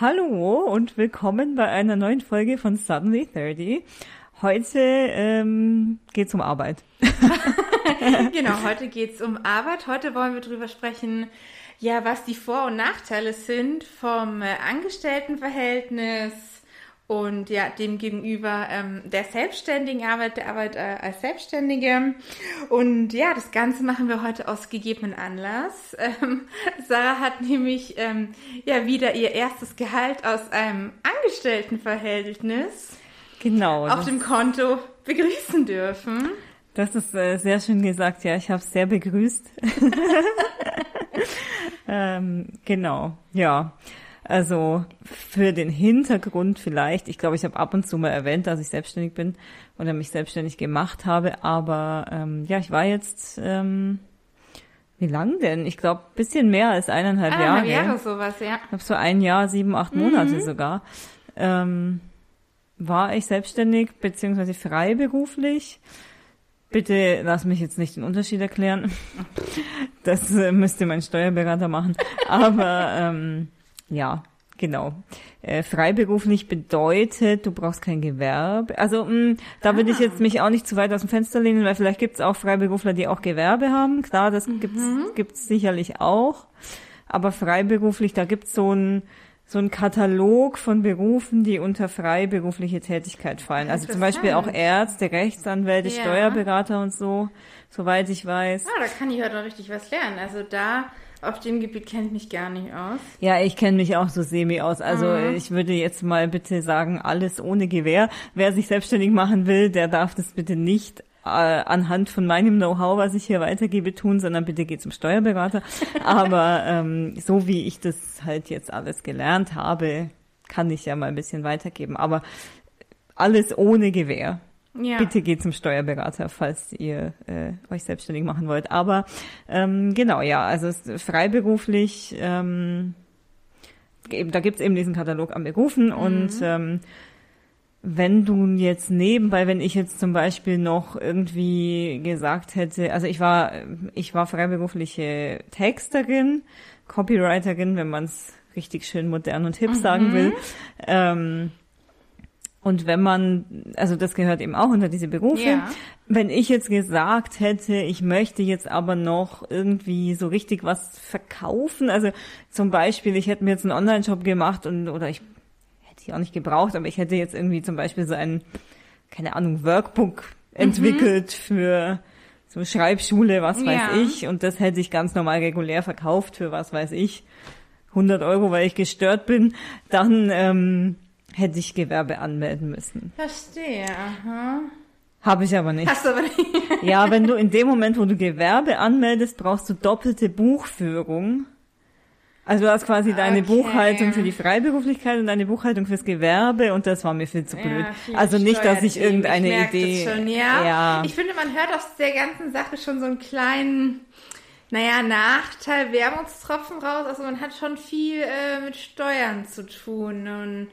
Hallo und willkommen bei einer neuen Folge von Suddenly 30. Heute ähm, geht's um Arbeit. genau, heute geht's um Arbeit. Heute wollen wir drüber sprechen, ja, was die Vor- und Nachteile sind vom äh, Angestelltenverhältnis und ja, dem gegenüber ähm, der selbstständigen Arbeit, der Arbeit äh, als Selbstständige. Und ja, das Ganze machen wir heute aus gegebenen Anlass. Ähm, Sarah hat nämlich ähm, ja wieder ihr erstes Gehalt aus einem Angestelltenverhältnis Genau. auf dem Konto begrüßen dürfen. Das ist äh, sehr schön gesagt, ja, ich habe es sehr begrüßt. ähm, genau, ja. Also für den Hintergrund vielleicht, ich glaube, ich habe ab und zu mal erwähnt, dass ich selbstständig bin oder mich selbstständig gemacht habe, aber ähm, ja, ich war jetzt, ähm, wie lang denn? Ich glaube, bisschen mehr als eineinhalb Eineinhalb Jahre. Jahre sowas, ja. Ich glaube, so ein Jahr, sieben, acht Monate sogar. Ähm, war ich selbstständig beziehungsweise freiberuflich. Bitte lass mich jetzt nicht den Unterschied erklären. Das äh, müsste mein Steuerberater machen. Aber ähm, ja, genau. Äh, freiberuflich bedeutet, du brauchst kein Gewerbe. Also mh, da würde ich jetzt mich auch nicht zu weit aus dem Fenster lehnen, weil vielleicht gibt es auch Freiberufler, die auch Gewerbe haben. Klar, das gibt's gibt's sicherlich auch. Aber freiberuflich, da gibt's so ein so ein Katalog von Berufen, die unter freiberufliche Tätigkeit fallen. Also zum Beispiel auch. Ärzte, Rechtsanwälte, Ja. Steuerberater und so, soweit ich weiß. Ah, da kann ich heute noch richtig was lernen. Also da, auf dem Gebiet kenne ich mich gar nicht aus. Ja, ich kenne mich auch so semi aus. Also Mhm. ich würde jetzt mal bitte sagen, alles ohne Gewehr. Wer sich selbstständig machen will, der darf das bitte nicht äh, anhand von meinem Know-how, was ich hier weitergebe, tun, sondern bitte geht zum Steuerberater. Aber ähm, so wie ich das halt jetzt alles gelernt habe, kann ich ja mal ein bisschen weitergeben. Aber alles ohne Gewehr. Ja. Bitte geht zum Steuerberater, falls ihr äh, euch selbstständig machen wollt. Aber ähm, genau, ja, also freiberuflich, ähm, da gibt's eben diesen Katalog an Berufen und ähm, wenn du jetzt nebenbei, wenn ich jetzt zum Beispiel noch irgendwie gesagt hätte, also ich war, ich war freiberufliche Texterin, Copywriterin, wenn man es richtig schön modern und hip sagen will. Ähm, und wenn man, also das gehört eben auch unter diese Berufe. Ja. Wenn ich jetzt gesagt hätte, ich möchte jetzt aber noch irgendwie so richtig was verkaufen, also zum Beispiel, ich hätte mir jetzt einen Online-Shop gemacht und oder ich hätte ich auch nicht gebraucht, aber ich hätte jetzt irgendwie zum Beispiel so ein, keine Ahnung, Workbook entwickelt für so Schreibschule, was weiß Ja. ich, und das hätte ich ganz normal regulär verkauft für was weiß ich, 100 Euro, weil ich gestört bin, dann ähm, hätte ich Gewerbe anmelden müssen. Verstehe, aha. Habe ich aber nicht. Hast du aber nicht. Ja, wenn du in dem Moment, wo du Gewerbe anmeldest, brauchst du doppelte Buchführung. Also du hast quasi deine Okay. Buchhaltung für die Freiberuflichkeit und deine Buchhaltung fürs Gewerbe und das war mir viel zu blöd. Ja, also nicht, dass ich irgendeine ich Idee. Das schon, ja. ja. Ich finde, man hört aus der ganzen Sache schon so einen kleinen, naja, Nachteil, Wermutstropfen raus. Also man hat schon viel äh, mit Steuern zu tun und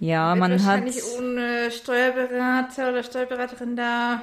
ja, man hat. wahrscheinlich ohne Steuerberater oder Steuerberaterin da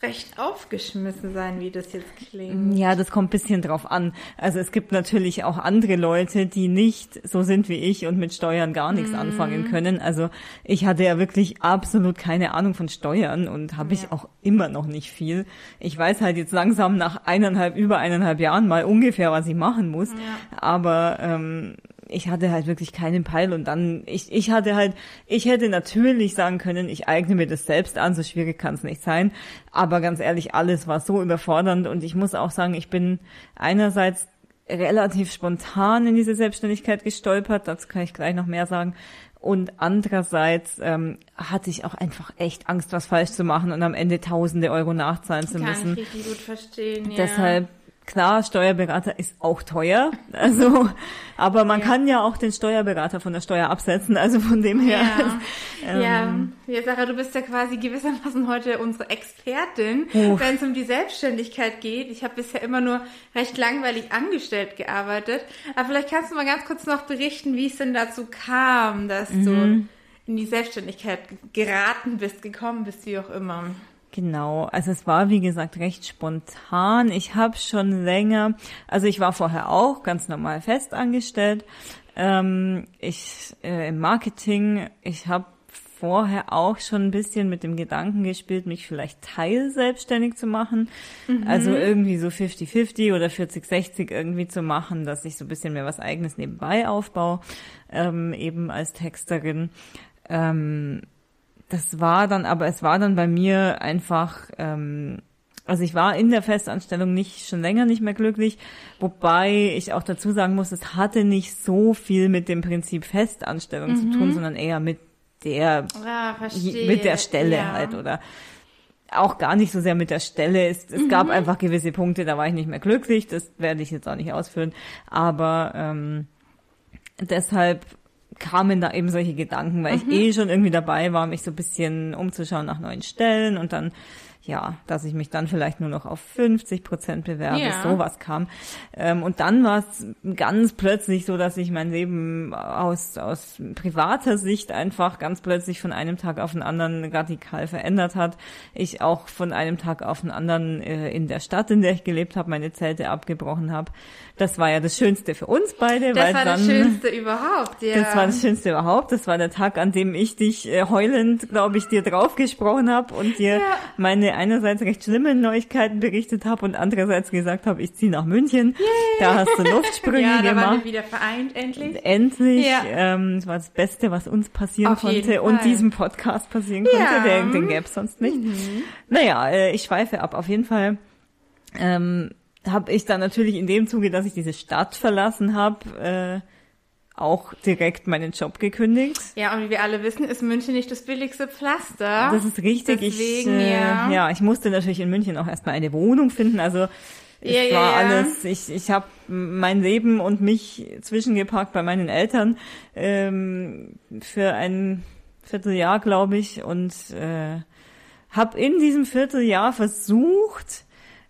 recht aufgeschmissen sein, wie das jetzt klingt. Ja, das kommt bisschen drauf an. Also es gibt natürlich auch andere Leute, die nicht so sind wie ich und mit Steuern gar nichts Mhm. anfangen können. Also ich hatte ja wirklich absolut keine Ahnung von Steuern und habe ich Ja. auch immer noch nicht viel. Ich weiß halt jetzt langsam nach eineinhalb, über eineinhalb Jahren mal ungefähr, was ich machen muss. Ja. Aber ähm, ich hatte halt wirklich keinen Peil und dann, ich, ich hatte halt, ich hätte natürlich sagen können, ich eigne mir das selbst an, so schwierig kann es nicht sein. Aber ganz ehrlich, alles war so überfordernd und ich muss auch sagen, ich bin einerseits relativ spontan in diese Selbstständigkeit gestolpert, dazu kann ich gleich noch mehr sagen. Und andererseits ähm, hatte ich auch einfach echt Angst, was falsch zu machen und am Ende tausende Euro nachzahlen zu Kann müssen. ich richtig gut verstehen, ja. Deshalb, klar, Steuerberater ist auch teuer. Also, aber man Ja. kann ja auch den Steuerberater von der Steuer absetzen. Also von dem her. Ja. ja, ähm, ja, Sarah, du bist ja quasi gewissermaßen heute unsere Expertin, wenn es um die Selbstständigkeit geht. Ich habe bisher immer nur recht langweilig angestellt gearbeitet. Aber vielleicht kannst du mal ganz kurz noch berichten, wie es denn dazu kam, dass Mhm. du in die Selbstständigkeit geraten bist, gekommen bist, wie auch immer. Genau, also es war wie gesagt recht spontan. Ich habe schon länger, also ich war vorher auch ganz normal festangestellt Ähm, ich äh, im Marketing, ich habe vorher auch schon ein bisschen mit dem Gedanken gespielt, mich vielleicht teilselbstständig zu machen. Mhm. Also irgendwie so 50-50 oder 40-60 irgendwie zu machen, dass ich so ein bisschen mehr was eigenes nebenbei aufbaue, ähm, eben als Texterin. Ähm, das war dann, aber es war dann bei mir einfach, ähm, also ich war in der Festanstellung nicht schon länger nicht mehr glücklich, wobei ich auch dazu sagen muss, es hatte nicht so viel mit dem Prinzip Festanstellung mhm. zu tun, sondern eher mit der ah, mit der Stelle ja. halt oder auch gar nicht so sehr mit der Stelle. Es, es mhm. gab einfach gewisse Punkte, da war ich nicht mehr glücklich. Das werde ich jetzt auch nicht ausführen. Aber ähm, deshalb kamen da eben solche Gedanken, weil mhm. ich eh schon irgendwie dabei war, mich so ein bisschen umzuschauen nach neuen Stellen und dann ja, dass ich mich dann vielleicht nur noch auf 50 Prozent bewerbe, ja. sowas kam. Ähm, und dann war es ganz plötzlich so, dass sich mein Leben aus, aus privater Sicht einfach ganz plötzlich von einem Tag auf den anderen radikal verändert hat. Ich auch von einem Tag auf den anderen äh, in der Stadt, in der ich gelebt habe, meine Zelte abgebrochen habe. Das war ja das Schönste für uns beide. Das weil war dann, das Schönste überhaupt, ja. Das war das Schönste überhaupt. Das war der Tag, an dem ich dich äh, heulend, glaube ich, dir draufgesprochen habe und dir ja. meine einerseits recht schlimmen Neuigkeiten berichtet habe und andererseits gesagt habe, ich ziehe nach München. Yay. Da hast du Luftsprünge ja, da gemacht. Waren wir wieder vereint, endlich. Endlich. Ja. Ähm, das war das Beste, was uns passieren Auf konnte und diesem Podcast passieren konnte. Ja. Der, den gäbe es sonst nicht. Mhm. Naja, äh, ich schweife ab. Auf jeden Fall ähm, habe ich dann natürlich in dem Zuge, dass ich diese Stadt verlassen habe, äh, auch direkt meinen Job gekündigt. Ja, und wie wir alle wissen, ist München nicht das billigste Pflaster. Das ist richtig. Deswegen, ich, äh, ja. ja, ich musste natürlich in München auch erstmal eine Wohnung finden. Also es ja, war ja, alles, ich, ich habe mein Leben und mich zwischengepackt bei meinen Eltern ähm, für ein Vierteljahr, glaube ich, und äh, habe in diesem Vierteljahr versucht,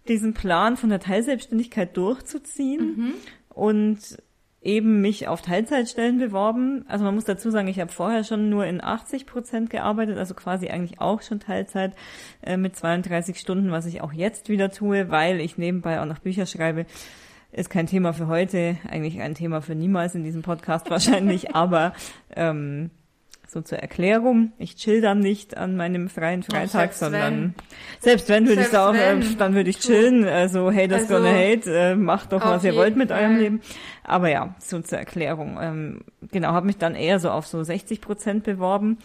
diesen Plan von der Teilselbstständigkeit durchzuziehen mhm. und eben mich auf Teilzeitstellen beworben. Also man muss dazu sagen, ich habe vorher schon nur in 80 Prozent gearbeitet, also quasi eigentlich auch schon Teilzeit äh, mit 32 Stunden, was ich auch jetzt wieder tue, weil ich nebenbei auch noch Bücher schreibe. Ist kein Thema für heute, eigentlich ein Thema für niemals in diesem Podcast wahrscheinlich, aber ähm, so zur Erklärung. Ich chill dann nicht an meinem freien Freitag, sondern wenn. selbst wenn würde ich sagen, äh, dann würde ich chillen. Also haters also, gonna hate, äh, macht doch was ihr wollt mit eurem Leben. Aber ja, so zur Erklärung. Ähm, genau, habe mich dann eher so auf so 60 Prozent beworben.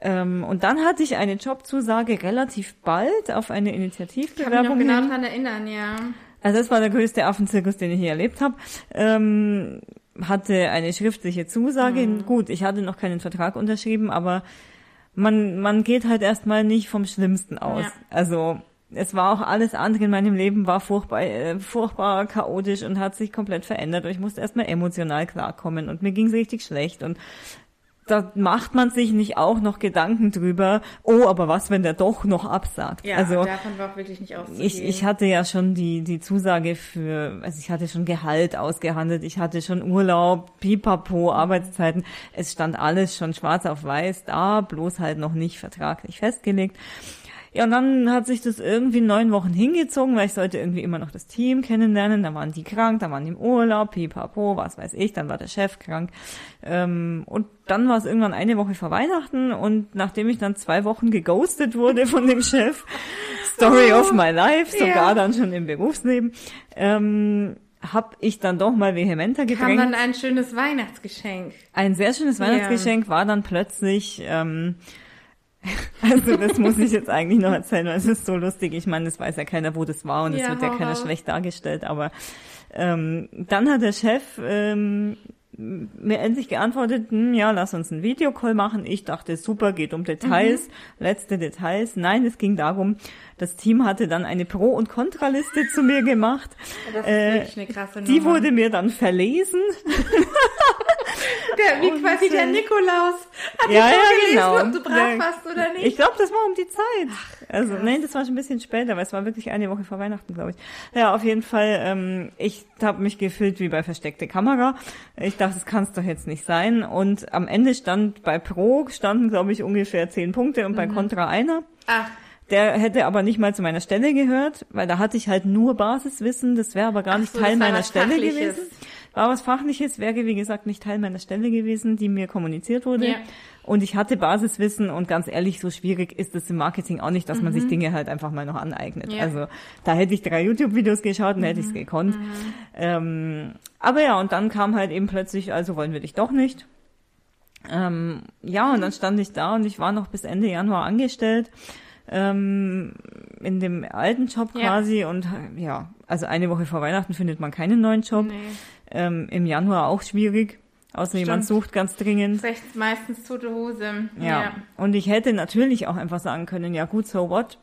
Ähm, und dann hatte ich eine Jobzusage relativ bald auf eine Initiativbewerbung. Ich kann mich noch genau daran erinnern, ja. Also das war der größte Affenzirkus, den ich je erlebt habe. Ähm, hatte eine schriftliche Zusage. Mhm. Gut, ich hatte noch keinen Vertrag unterschrieben, aber man, man geht halt erstmal nicht vom Schlimmsten aus. Ja. Also es war auch alles andere in meinem Leben war furchtbar, äh, furchtbar chaotisch und hat sich komplett verändert und ich musste erstmal emotional klarkommen und mir ging es richtig schlecht und da macht man sich nicht auch noch Gedanken drüber, oh, aber was, wenn der doch noch absagt? Ja, also, davon war auch wirklich nicht auszugehen. Ich, ich hatte ja schon die, die Zusage für, also ich hatte schon Gehalt ausgehandelt, ich hatte schon Urlaub, Pipapo, Arbeitszeiten. Es stand alles schon schwarz auf weiß da, bloß halt noch nicht vertraglich festgelegt. Ja, und dann hat sich das irgendwie neun Wochen hingezogen, weil ich sollte irgendwie immer noch das Team kennenlernen. Da waren die krank, da waren die im Urlaub, pipapo, was weiß ich, dann war der Chef krank. Ähm, und dann war es irgendwann eine Woche vor Weihnachten und nachdem ich dann zwei Wochen geghostet wurde von dem Chef, Story of my life, sogar ja. dann schon im Berufsleben, ähm, habe ich dann doch mal vehementer gedrängt. Kam dann ein schönes Weihnachtsgeschenk. Ein sehr schönes Weihnachtsgeschenk ja. war dann plötzlich ähm, Also das muss ich jetzt eigentlich noch erzählen, weil es ist so lustig. Ich meine, das weiß ja keiner, wo das war und es ja, wird ja keiner schlecht dargestellt. Aber ähm, dann hat der Chef ähm, mir endlich geantwortet, hm, ja, lass uns einen Videocall machen. Ich dachte, super, geht um Details, mhm. letzte Details. Nein, es ging darum, das Team hatte dann eine Pro- und Kontraliste zu mir gemacht. Das ist äh, wirklich eine krasse Die wurde mir dann verlesen. Der, wie und quasi der Nikolaus. Hat ja, ja, genau. ob du brav warst oder nicht. Ich glaube, das war um die Zeit. Ach, also, nein, das war schon ein bisschen später, weil es war wirklich eine Woche vor Weihnachten, glaube ich. Ja, auf jeden Fall, ähm, ich habe mich gefühlt wie bei versteckte Kamera. Ich dachte, das kann es doch jetzt nicht sein. Und am Ende stand bei Pro, standen, glaube ich, ungefähr zehn Punkte und mhm. bei Contra einer. Ach. Der hätte aber nicht mal zu meiner Stelle gehört, weil da hatte ich halt nur Basiswissen. Das wäre aber gar nicht so, Teil meiner Stelle gewesen. War was Fachliches, wäre wie gesagt nicht Teil meiner Stelle gewesen, die mir kommuniziert wurde. Ja. Und ich hatte Basiswissen und ganz ehrlich, so schwierig ist es im Marketing auch nicht, dass man sich Dinge halt einfach mal noch aneignet. Ja. Also da hätte ich drei YouTube-Videos geschaut und hätte ich es gekonnt. Ähm, aber ja, und dann kam halt eben plötzlich, also wollen wir dich doch nicht. Ähm, ja, und dann stand ich da und ich war noch bis Ende Januar angestellt ähm, in dem alten Job Ja. quasi und ja, also eine Woche vor Weihnachten findet man keinen neuen Job. Nee. Ähm, Im Januar auch schwierig, außer jemand Stimmt. sucht ganz dringend. Recht meistens tote Hose. Ja. Und ich hätte natürlich auch einfach sagen können, ja gut, so what?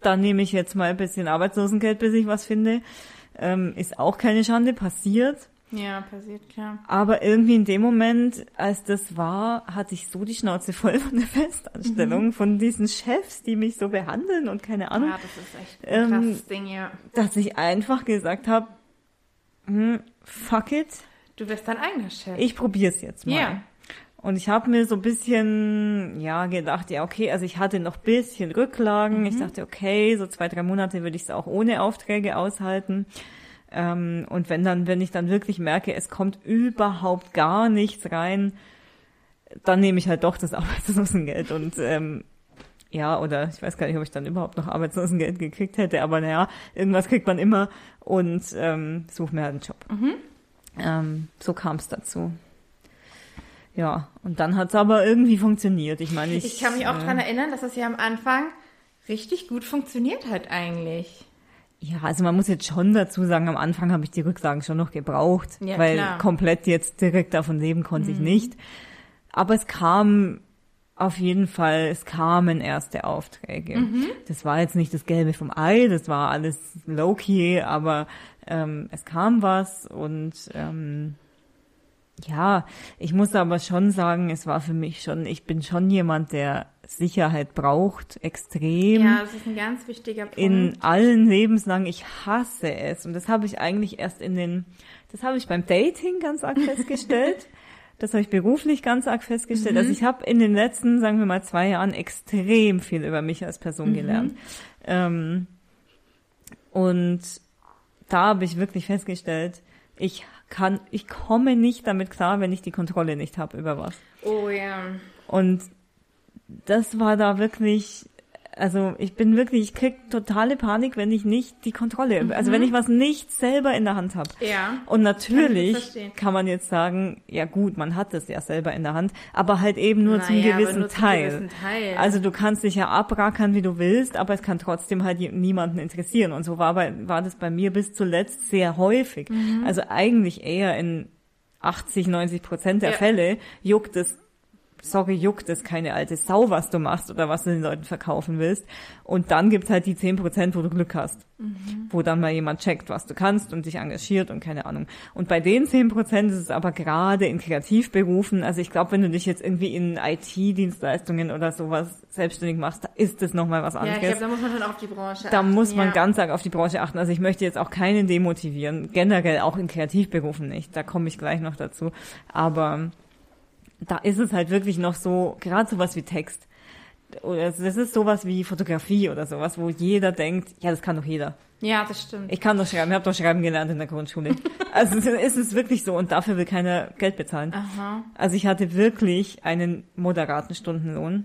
Dann nehme ich jetzt mal ein bisschen Arbeitslosengeld, bis ich was finde. Ähm, ist auch keine Schande, passiert. Ja, passiert, klar. Aber irgendwie in dem Moment, als das war, hatte ich so die Schnauze voll von der Festanstellung, von diesen Chefs, die mich so behandeln und keine Ahnung, Ja, das ist echt ein Ähm, krasses Ding, ja. dass ich einfach gesagt habe, hm, fuck it, Du wirst dein eigener Chef. ich probier's jetzt mal. Ja. Und ich habe mir so ein bisschen, ja, gedacht, ja, okay, also ich hatte noch ein bisschen Rücklagen. Ich dachte, okay, so zwei, drei Monate würde ich es auch ohne Aufträge aushalten. Ähm, und wenn dann, wenn ich dann wirklich merke, es kommt überhaupt gar nichts rein, dann nehme ich halt doch das Arbeitslosengeld und ähm, ja, oder ich weiß gar nicht, ob ich dann überhaupt noch Arbeitslosengeld gekriegt hätte, aber naja, irgendwas kriegt man immer und ähm, suche mir halt einen Job. Ähm, so kam es dazu. Ja, und dann hat es aber irgendwie funktioniert. Ich meine, ich, Ich kann mich auch äh, dran erinnern, dass das ja am Anfang richtig gut funktioniert hat eigentlich. Ja, also man muss jetzt schon dazu sagen, am Anfang habe ich die Rücklagen schon noch gebraucht, Ja, weil klar. Mhm. komplett jetzt direkt davon leben konnte ich nicht. Aber es kam auf jeden Fall, es kamen erste Aufträge. Mhm. Das war jetzt nicht das Gelbe vom Ei, das war alles low-key, aber ähm, es kam was und ähm, ja, ich muss aber schon sagen, es war für mich schon, ich bin schon jemand, der Sicherheit braucht, extrem Ja, das ist ein ganz wichtiger Punkt. in allen Lebenslagen. Ich hasse es. Und das habe ich eigentlich erst in den, das habe ich beim Dating ganz arg festgestellt. Das habe ich beruflich ganz arg festgestellt. Also ich habe in den letzten, sagen wir mal, zwei Jahren extrem viel über mich als Person gelernt. Ähm, und da habe ich wirklich festgestellt, ich kann, ich komme nicht damit klar, wenn ich die Kontrolle nicht habe über was. oh ja. Und das war da wirklich, also ich bin wirklich, ich krieg totale Panik, wenn ich nicht die Kontrolle, also wenn ich was nicht selber in der Hand habe. Ja. Und Kann ich natürlich verstehen. kann, man jetzt sagen, ja gut, man hat es ja selber in der Hand, aber halt eben nur zum Naja, aber gewissen nur zum Teil. gewissen Teil. Also du kannst dich ja abrackern, wie du willst, aber es kann trotzdem halt niemanden interessieren. Und so war, bei, war das bei mir bis zuletzt sehr häufig. Mhm. Also eigentlich eher in 80, 90 Prozent der Ja. Fälle juckt es sorry, juckt es keine alte Sau, was du machst oder was du den Leuten verkaufen willst. Und dann gibt's halt die 10%, wo du Glück hast. Wo dann mal jemand checkt, was du kannst und dich engagiert und keine Ahnung. Und bei den 10% ist es aber gerade in Kreativberufen, also ich glaube, wenn du dich jetzt irgendwie in IT-Dienstleistungen oder sowas selbstständig machst, da ist es nochmal was Ja, anderes. ich glaube, da muss man schon auf die Branche Da achten. muss man ja. ganz arg auf die Branche achten. Also ich möchte jetzt auch keinen demotivieren, generell auch in Kreativberufen nicht. Da komme ich gleich noch dazu. Aber da ist es halt wirklich noch so, gerade sowas wie Text. Das ist sowas wie Fotografie oder sowas, wo jeder denkt, ja, das kann doch jeder. Ja, das stimmt. Ich kann doch schreiben, ich habe doch schreiben gelernt in der Grundschule. also es ist es wirklich so und dafür will keiner Geld bezahlen. Aha. Also ich hatte wirklich einen moderaten Stundenlohn.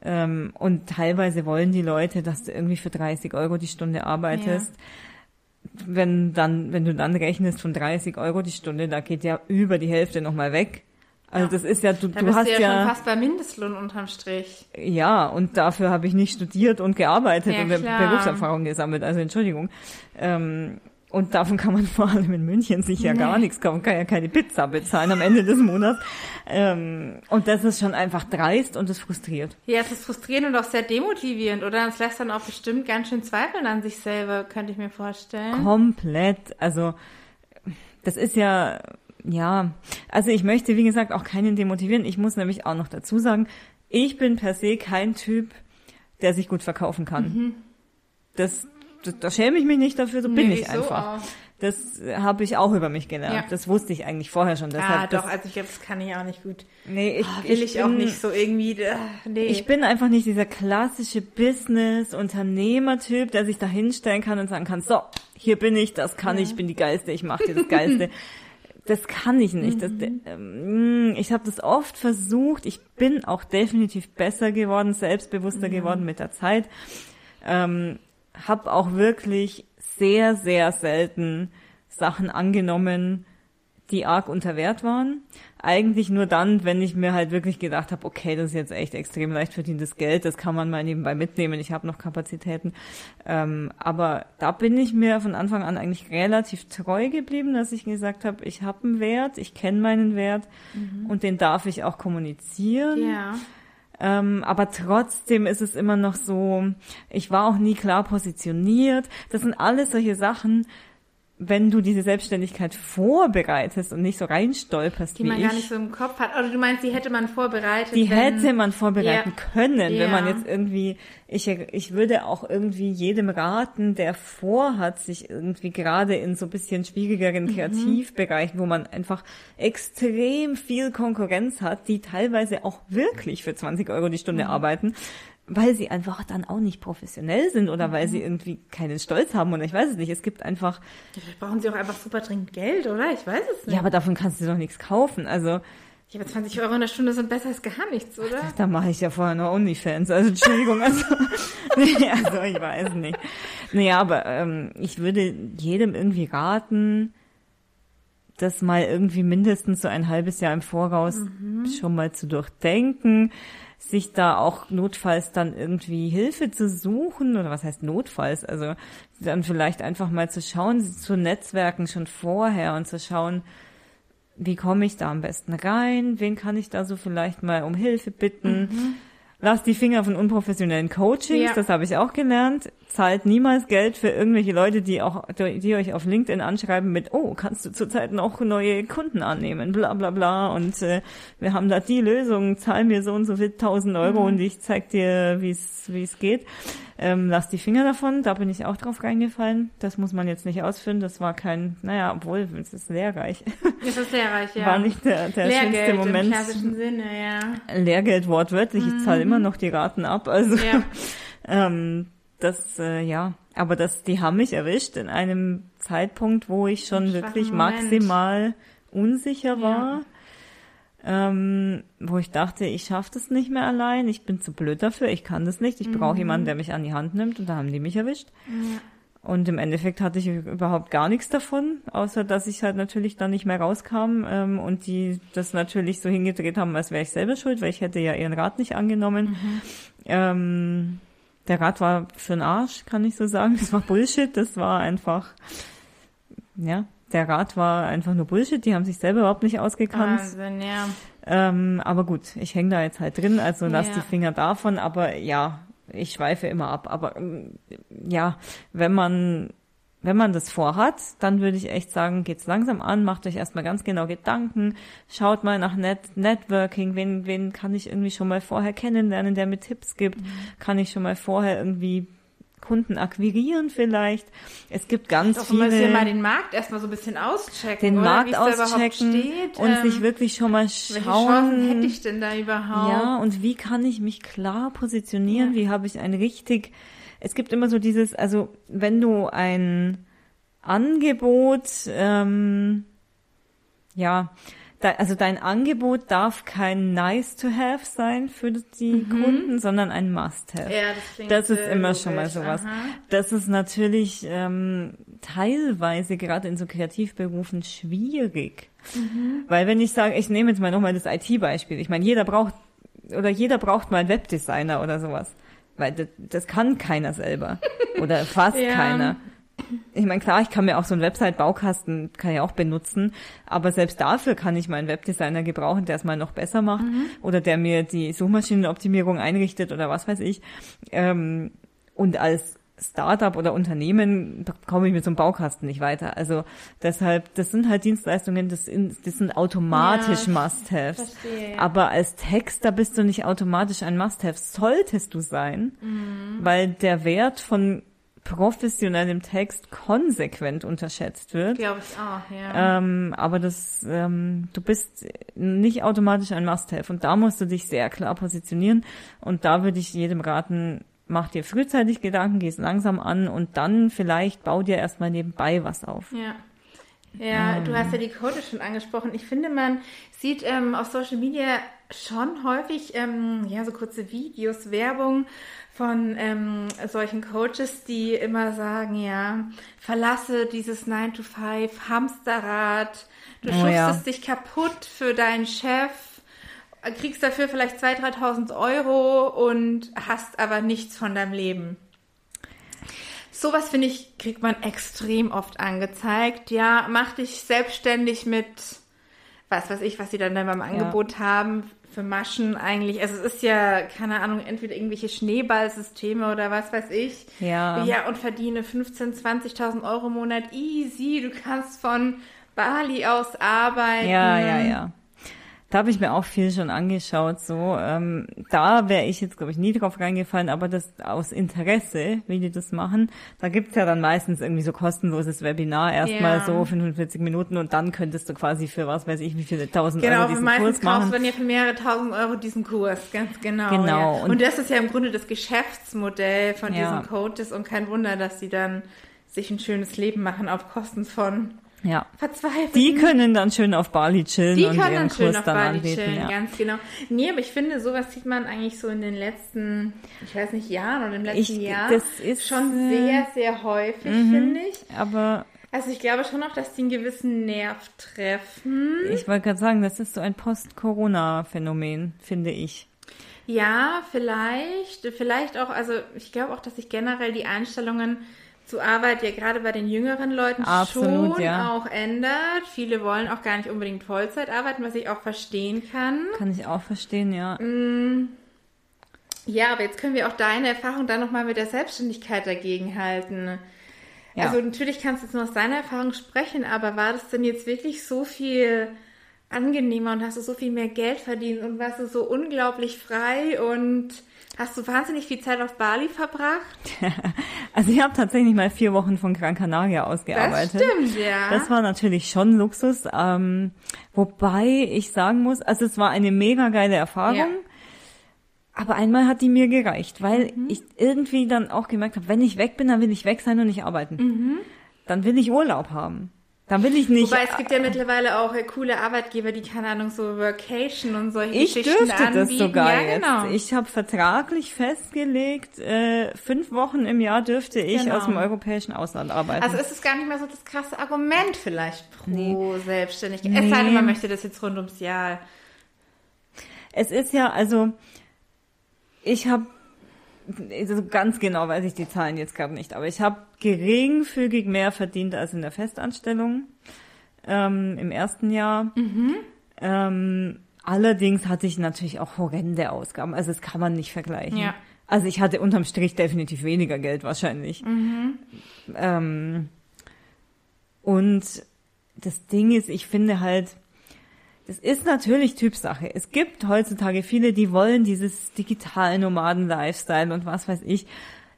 Ähm, und teilweise wollen die Leute, dass du irgendwie für 30 Euro die Stunde arbeitest. Wenn dann, wenn du dann rechnest von 30 Euro die Stunde, da geht ja über die Hälfte nochmal weg. Also Ja. das ist ja, du, Da du hast du ja, ja, schon fast bei Mindestlohn unterm Strich. ja, und dafür habe ich nicht studiert und gearbeitet Ja, und klar. Berufserfahrung gesammelt, also Entschuldigung. Ähm, und davon kann man vor allem in München sich ja gar nichts kaufen, kann ja keine Pizza bezahlen am Ende des Monats. Ähm, und das ist schon einfach dreist und es frustriert. Ja, es ist frustrierend und auch sehr demotivierend, oder? Es lässt dann auch bestimmt ganz schön zweifeln an sich selber, könnte ich mir vorstellen. Komplett. Also das ist ja, ja, also ich möchte, wie gesagt, auch keinen demotivieren. Ich muss nämlich auch noch dazu sagen, ich bin per se kein Typ, der sich gut verkaufen kann. Das, das, da schäme ich mich nicht dafür, so bin Mhm. Nee, ich wieso einfach. auch? Das habe ich auch über mich gelernt. Ja. Das wusste ich eigentlich vorher schon. Deshalb, Ah, doch, also ich glaube, das kann ich auch nicht gut. nee, ich, Ah, will ich, auch bin- nicht so irgendwie, äh, nee. Ich bin einfach nicht dieser klassische Business-Unternehmer-Typ, der sich da hinstellen kann und sagen kann, so, hier bin ich, das kann ich, ich bin die Geilste, ich mache dir das Geilste. das kann ich nicht. Das, ähm, ich habe das oft versucht. Ich bin auch definitiv besser geworden, selbstbewusster geworden mit der Zeit. Ähm, habe auch wirklich sehr, sehr selten Sachen angenommen, die arg unter Wert waren. Eigentlich nur dann, wenn ich mir halt wirklich gedacht habe, okay, das ist jetzt echt extrem leicht verdientes Geld, das kann man mal nebenbei mitnehmen, ich habe noch Kapazitäten. Ähm, aber da bin ich mir von Anfang an eigentlich relativ treu geblieben, dass ich gesagt habe, ich habe einen Wert, ich kenne meinen Wert mhm. und den darf ich auch kommunizieren. Ja. Ähm, aber trotzdem ist es immer noch so, ich war auch nie klar positioniert. Das sind alles solche Sachen, wenn du diese Selbstständigkeit vorbereitest und nicht so reinstolperst, die wie man ich, gar nicht so im Kopf hat. Oder du meinst, die hätte man vorbereitet? die wenn, hätte man vorbereiten Ja. können, wenn man Ja. jetzt irgendwie, ich, ich würde auch irgendwie jedem raten, der vorhat, sich irgendwie gerade in so ein bisschen Mhm. schwierigeren Kreativbereichen, wo man einfach extrem viel Konkurrenz hat, die teilweise auch wirklich für 20 Euro die Stunde Mhm. arbeiten, weil sie einfach dann auch nicht professionell sind oder weil Mhm. sie irgendwie keinen Stolz haben oder ich weiß es nicht. Es gibt einfach Vielleicht brauchen sie auch einfach super dringend Geld, oder? Ich weiß es nicht. Ja, aber davon kannst du doch nichts kaufen. Also, Ja, aber 20 Euro in der Stunde sind besser als gar nichts, oder? da mache ich ja vorher noch Onlyfans. Also, Entschuldigung, also, nee, also ich weiß nicht. Naja, aber ähm, ich würde jedem irgendwie raten, das mal irgendwie mindestens so ein halbes Jahr im Voraus schon mal zu durchdenken, sich da auch notfalls dann irgendwie Hilfe zu suchen, oder was heißt notfalls, also dann vielleicht einfach mal zu schauen, zu netzwerken schon vorher und zu schauen, wie komme ich da am besten rein, wen kann ich da so vielleicht mal um Hilfe bitten. Lass die Finger von unprofessionellen Coachings, Ja. das habe ich auch gelernt. Zahlt niemals Geld für irgendwelche Leute, die auch, die euch auf LinkedIn anschreiben mit, oh, kannst du zurzeit noch neue Kunden annehmen, bla bla bla. Und äh, wir haben da die Lösung, zahl mir so und so viel tausend Euro und ich zeig dir, wie es wie es geht. Ähm, lass die Finger davon, da bin ich auch drauf reingefallen. Das muss man jetzt nicht ausführen, das war kein, naja, obwohl, es ist lehrreich. Das ist lehrreich, ja. War nicht der, der schönste Lehrgeld im Moment. klassischen Sinne, ja. Lehrgeld wortwörtlich, ich zahle immer noch die Raten ab. Also Ja. ähm, das, äh, ja, aber das, die haben mich erwischt in einem Zeitpunkt, wo ich schon wirklich Moment. maximal unsicher war. Ähm, wo ich dachte, ich schaffe das nicht mehr allein, ich bin zu blöd dafür, ich kann das nicht, ich brauche Mhm. jemanden, der mich an die Hand nimmt und da haben die mich erwischt. Und im Endeffekt hatte ich überhaupt gar nichts davon, außer dass ich halt natürlich dann nicht mehr rauskam ähm, und die das natürlich so hingedreht haben, als wäre ich selber schuld, weil ich hätte ja ihren Rat nicht angenommen. Ähm, der Rat war für den Arsch, kann ich so sagen. Das war Bullshit, das war einfach, ja, der Rat war einfach nur Bullshit, die haben sich selber überhaupt nicht ausgekannt. Wahnsinn, ja. Ähm, aber gut, ich hänge da jetzt halt drin, also lass Ja. die Finger davon. Aber ja, ich schweife immer ab. Aber ja, wenn man wenn man das vorhat, dann würde ich echt sagen, geht's langsam an, macht euch erstmal ganz genau Gedanken, schaut mal nach Net Networking, wen, wen kann ich irgendwie schon mal vorher kennenlernen, der mir Tipps gibt, kann ich schon mal vorher irgendwie Kunden akquirieren vielleicht. Es gibt ganz Doch mal, viele mal den Markt erstmal so ein bisschen auschecken. den oder? Markt auschecken steht. und ähm, sich wirklich schon mal Welche schauen. Chancen hätte ich denn da überhaupt? Ja, und wie kann ich mich klar positionieren? Ja. Wie habe ich ein richtig, es gibt immer so dieses, also wenn du ein Angebot, ähm, ja, da, also dein Angebot darf kein nice to have sein für die Kunden, sondern ein must have. Mhm. Ja, das klingt Das ist äh, immer schon mal logisch. sowas. Aha. Das ist natürlich ähm, teilweise gerade in so Kreativberufen schwierig. Mhm. Weil wenn ich sage, ich nehme jetzt mal nochmal das IT-Beispiel. Ich meine, jeder braucht oder jeder braucht mal einen Webdesigner oder sowas. Weil das, das kann keiner selber. Oder fast Ja. keiner. Ich meine, klar, ich kann mir auch so einen Website-Baukasten, kann ich auch benutzen, aber selbst dafür kann ich meinen Webdesigner gebrauchen, der es mal noch besser macht oder der mir die Suchmaschinenoptimierung einrichtet oder was weiß ich. Ähm, und als Startup oder Unternehmen komme ich mit so einem Baukasten nicht weiter. Also deshalb, das sind halt Dienstleistungen, das, das sind automatisch Ja, Must-Haves. Aber als Texter bist du nicht automatisch ein Must-Have. Solltest du sein, Mhm. weil der Wert von professionellem Text konsequent unterschätzt wird. Glaube ich auch, ja. Ähm, aber das, ähm, du bist nicht automatisch ein Must-Have und da musst du dich sehr klar positionieren und da würde ich jedem raten, mach dir frühzeitig Gedanken, geh's langsam an und dann vielleicht bau dir erstmal nebenbei was auf. Ja. Ja, ähm. du hast ja die Coaches schon angesprochen. Ich finde, man sieht ähm, auf Social Media schon häufig ähm, ja so kurze Videos, Werbung von ähm, solchen Coaches, die immer sagen, ja, verlasse dieses 9 to 5 Hamsterrad, du oh, schufst ja. dich kaputt für deinen Chef, kriegst dafür vielleicht 2.000, 3.000 Euro und hast aber nichts von deinem Leben. Sowas finde ich, kriegt man extrem oft angezeigt. Ja, mach dich selbstständig mit, was weiß ich, was sie dann, beim Angebot ja. haben, für Maschen eigentlich. Also es ist ja, keine Ahnung, entweder irgendwelche Schneeballsysteme oder was weiß ich. Ja. Ja, und verdiene 15.000, 20.000 Euro im Monat easy. Du kannst von Bali aus arbeiten. Ja, ja, ja. Da habe ich mir auch viel schon angeschaut. So, ähm, da wäre ich jetzt, glaube ich, nie drauf reingefallen, aber das aus Interesse, wie die das machen, da gibt's ja dann meistens irgendwie so kostenloses Webinar, erstmal ja. so 45 Minuten und dann könntest du quasi für was weiß ich, wie viele tausend genau, Euro diesen Kurs machen. Genau, meistens ja für mehrere tausend Euro diesen Kurs, ganz genau. Genau. Ja. Und, und, das ist ja im Grunde das Geschäftsmodell von ja. diesen Coaches und kein Wunder, dass sie dann sich ein schönes Leben machen auf Kosten von ja. Verzweifelt. Die können dann schön auf Bali chillen die und können ihren dann schön Kurs auf dann Bali anbieten. Chillen, ja. ganz genau. Nee, aber ich finde, sowas sieht man eigentlich so in den letzten, ich weiß nicht, Jahren oder im letzten ich, Jahr das ist schon sehr, sehr häufig, mhm, finde ich. Aber also ich glaube schon auch, dass die einen gewissen Nerv treffen. Ich wollte gerade sagen, das ist so ein Post-Corona-Phänomen, finde ich. Ja, vielleicht. Vielleicht auch, also ich glaube auch, dass sich generell die Einstellungen zu Arbeit ja gerade bei den jüngeren Leuten Absolut, schon ja. auch ändert. Viele wollen auch gar nicht unbedingt Vollzeit arbeiten, was ich auch verstehen kann. Kann ich auch verstehen, ja. Mm, ja, aber jetzt können wir auch deine Erfahrung dann nochmal mit der Selbstständigkeit dagegen halten. Ja. Also natürlich kannst du jetzt nur aus deiner Erfahrung sprechen, aber war das denn jetzt wirklich so viel angenehmer und hast du so viel mehr Geld verdient und warst du so unglaublich frei und Hast du wahnsinnig viel Zeit auf Bali verbracht? also ich habe tatsächlich mal vier Wochen von Gran Canaria ausgearbeitet. Das stimmt, ja. Das war natürlich schon Luxus. Ähm, wobei ich sagen muss, also es war eine mega geile Erfahrung. Ja. Aber einmal hat die mir gereicht, weil mhm. ich irgendwie dann auch gemerkt habe, wenn ich weg bin, dann will ich weg sein und nicht arbeiten. Mhm. Dann will ich Urlaub haben. Dann will ich nicht. Wobei es gibt ja mittlerweile auch coole Arbeitgeber, die keine Ahnung so Workation und solche ich Geschichten dürfte anbieten. das sogar ja, genau. jetzt. Ich habe vertraglich festgelegt, äh, fünf Wochen im Jahr dürfte ich genau. aus dem europäischen Ausland arbeiten. Also ist es gar nicht mehr so das krasse Argument vielleicht pro nee. Selbstständigkeit. Nee. Es sei denn, man möchte das jetzt rund ums Jahr. Es ist ja also, ich habe also ganz genau weiß ich die Zahlen jetzt gerade nicht, aber ich habe geringfügig mehr verdient als in der Festanstellung ähm, im ersten Jahr. Mhm. Ähm, allerdings hatte ich natürlich auch horrende Ausgaben, also das kann man nicht vergleichen. Ja. Also ich hatte unterm Strich definitiv weniger Geld wahrscheinlich. Mhm. Ähm, und das Ding ist, ich finde halt, das ist natürlich Typsache. Es gibt heutzutage viele, die wollen dieses digitalen Nomaden-Lifestyle und was weiß ich.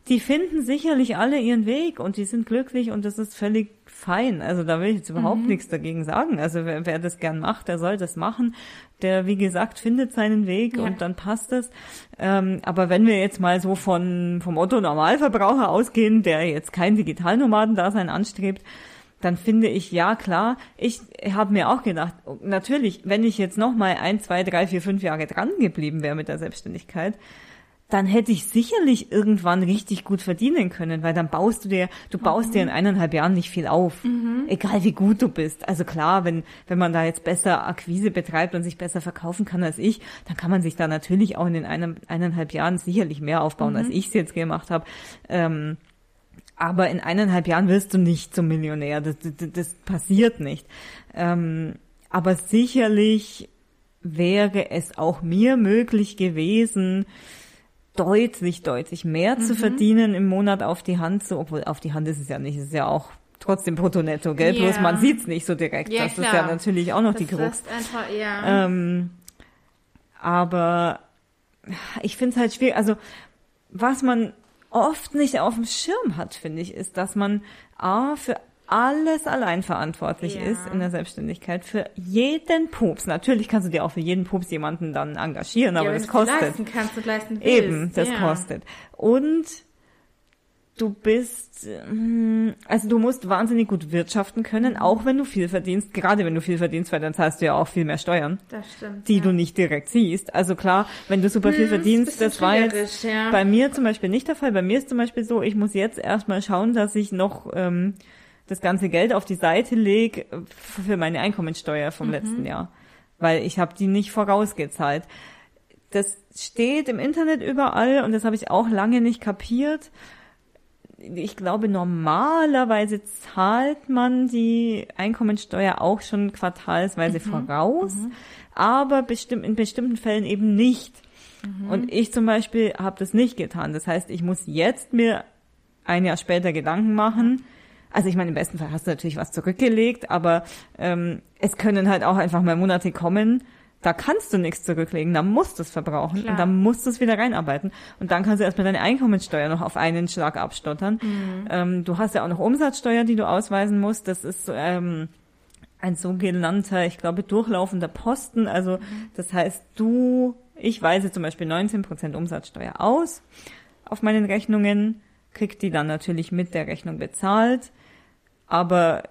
Die finden sicherlich alle ihren Weg und die sind glücklich und das ist völlig fein. Also da will ich jetzt überhaupt mhm. nichts dagegen sagen. Also wer, wer das gern macht, der soll das machen. Der, wie gesagt, findet seinen Weg ja. und dann passt es. Ähm, aber wenn wir jetzt mal so von, vom Otto Normalverbraucher ausgehen, der jetzt kein Digitalnomaden-Dasein anstrebt, dann finde ich, ja klar, ich habe mir auch gedacht, natürlich, wenn ich jetzt noch mal ein, zwei, drei, vier, fünf Jahre dran geblieben wäre mit der Selbstständigkeit, dann hätte ich sicherlich irgendwann richtig gut verdienen können, weil dann baust du dir, du baust mhm. dir in eineinhalb Jahren nicht viel auf, mhm. egal wie gut du bist. Also klar, wenn wenn man da jetzt besser Akquise betreibt und sich besser verkaufen kann als ich, dann kann man sich da natürlich auch in den einem, eineinhalb Jahren sicherlich mehr aufbauen, mhm. als ich es jetzt gemacht habe. Ähm, aber in eineinhalb Jahren wirst du nicht zum Millionär. Das, das, das passiert nicht. Ähm, aber sicherlich wäre es auch mir möglich gewesen, deutlich, deutlich mehr mhm. zu verdienen im Monat auf die Hand, so, obwohl auf die Hand ist es ja nicht, es ist ja auch trotzdem brutto netto, gell? Yeah. Bloß man sieht's nicht so direkt. Ja, das klar. ist ja natürlich auch noch das die Krux. Einfach, ja. Ähm, aber ich finde es halt schwierig, also was man oft nicht auf dem Schirm hat, finde ich, ist, dass man A, für alles allein verantwortlich Ja. ist in der Selbstständigkeit für jeden Pups. Natürlich kannst du dir auch für jeden Pups jemanden dann engagieren, aber ja, das wenn du kostet. leisten kannst und leisten willst. Eben, das ja. kostet. Und du bist, mm, also du musst wahnsinnig gut wirtschaften können, auch wenn du viel verdienst, gerade wenn du viel verdienst, weil dann zahlst du ja auch viel mehr Steuern, Das stimmt. die ja. du nicht direkt siehst. Also klar, wenn du super viel Hm, verdienst, das war jetzt ja. bei mir zum Beispiel nicht der Fall. Bei mir ist zum Beispiel so, ich muss jetzt erstmal schauen, dass ich noch ähm, das ganze Geld auf die Seite lege für meine Einkommensteuer vom letzten Jahr, weil ich habe die nicht vorausgezahlt. Das steht im Internet überall und das habe ich auch lange nicht kapiert. Ich glaube, normalerweise zahlt man die Einkommensteuer auch schon quartalsweise voraus, aber bestimmt, in bestimmten Fällen eben nicht. Und ich zum Beispiel habe das nicht getan. Das heißt, ich muss jetzt mir ein Jahr später Gedanken machen. Also ich meine, im besten Fall hast du natürlich was zurückgelegt, aber ähm, es können halt auch einfach mal Monate kommen, da kannst du nichts zurücklegen, da musst du es verbrauchen Klar. und dann musst du es wieder reinarbeiten. Und dann kannst du erstmal deine Einkommensteuer noch auf einen Schlag abstottern. Ähm, du hast ja auch noch Umsatzsteuer, die du ausweisen musst. Das ist ähm, ein sogenannter, ich glaube, durchlaufender Posten. Also das heißt, du, ich weise zum Beispiel 19% Umsatzsteuer aus auf meinen Rechnungen, krieg die dann natürlich mit der Rechnung bezahlt, aber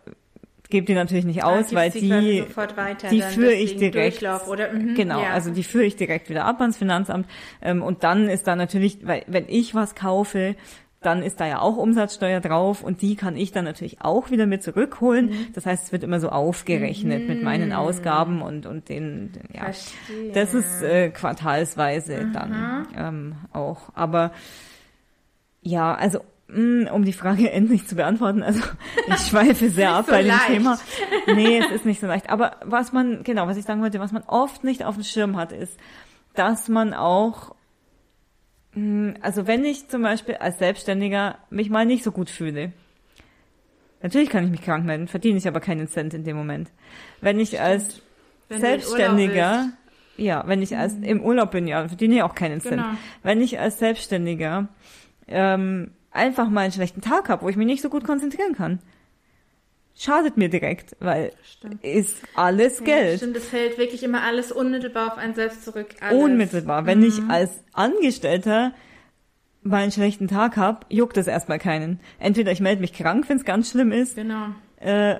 gebe die natürlich nicht Ah, aus, gibst weil die die, weiter, die führe ich direkt? Mhm, genau, ja. also die führe ich direkt wieder ab ans Finanzamt ähm, und dann ist da natürlich, weil wenn ich was kaufe, dann ist da ja auch Umsatzsteuer drauf und die kann ich dann natürlich auch wieder mit zurückholen. Mhm. Das heißt, es wird immer so aufgerechnet mit meinen Ausgaben und und den, ja. Verstehe. Das ist äh, quartalsweise dann ähm, auch. Aber ja, also um die Frage endlich zu beantworten, also ich schweife sehr ab so bei dem leicht. Thema. Nee, es ist nicht so leicht. Aber was man, genau, was ich sagen wollte, was man oft nicht auf dem Schirm hat, ist, dass man auch, mh, also wenn ich zum Beispiel als Selbstständiger mich mal nicht so gut fühle, natürlich kann ich mich krank melden, verdiene ich aber keinen Cent in dem Moment. Wenn ich als Wenn Selbstständiger, ja, wenn ich als im Urlaub bin, ja, verdiene ich auch keinen Cent. Genau. Wenn ich als Selbstständiger ähm, einfach mal einen schlechten Tag habe, wo ich mich nicht so gut konzentrieren kann, schadet mir direkt, weil Stimmt. ist alles Ja, Geld. stimmt, es fällt wirklich immer alles unmittelbar auf einen selbst zurück. Alles. Unmittelbar. Wenn ich als Angestellter mal einen schlechten Tag habe, juckt das erstmal keinen. Entweder ich melde mich krank, wenn es ganz schlimm ist, Genau. äh,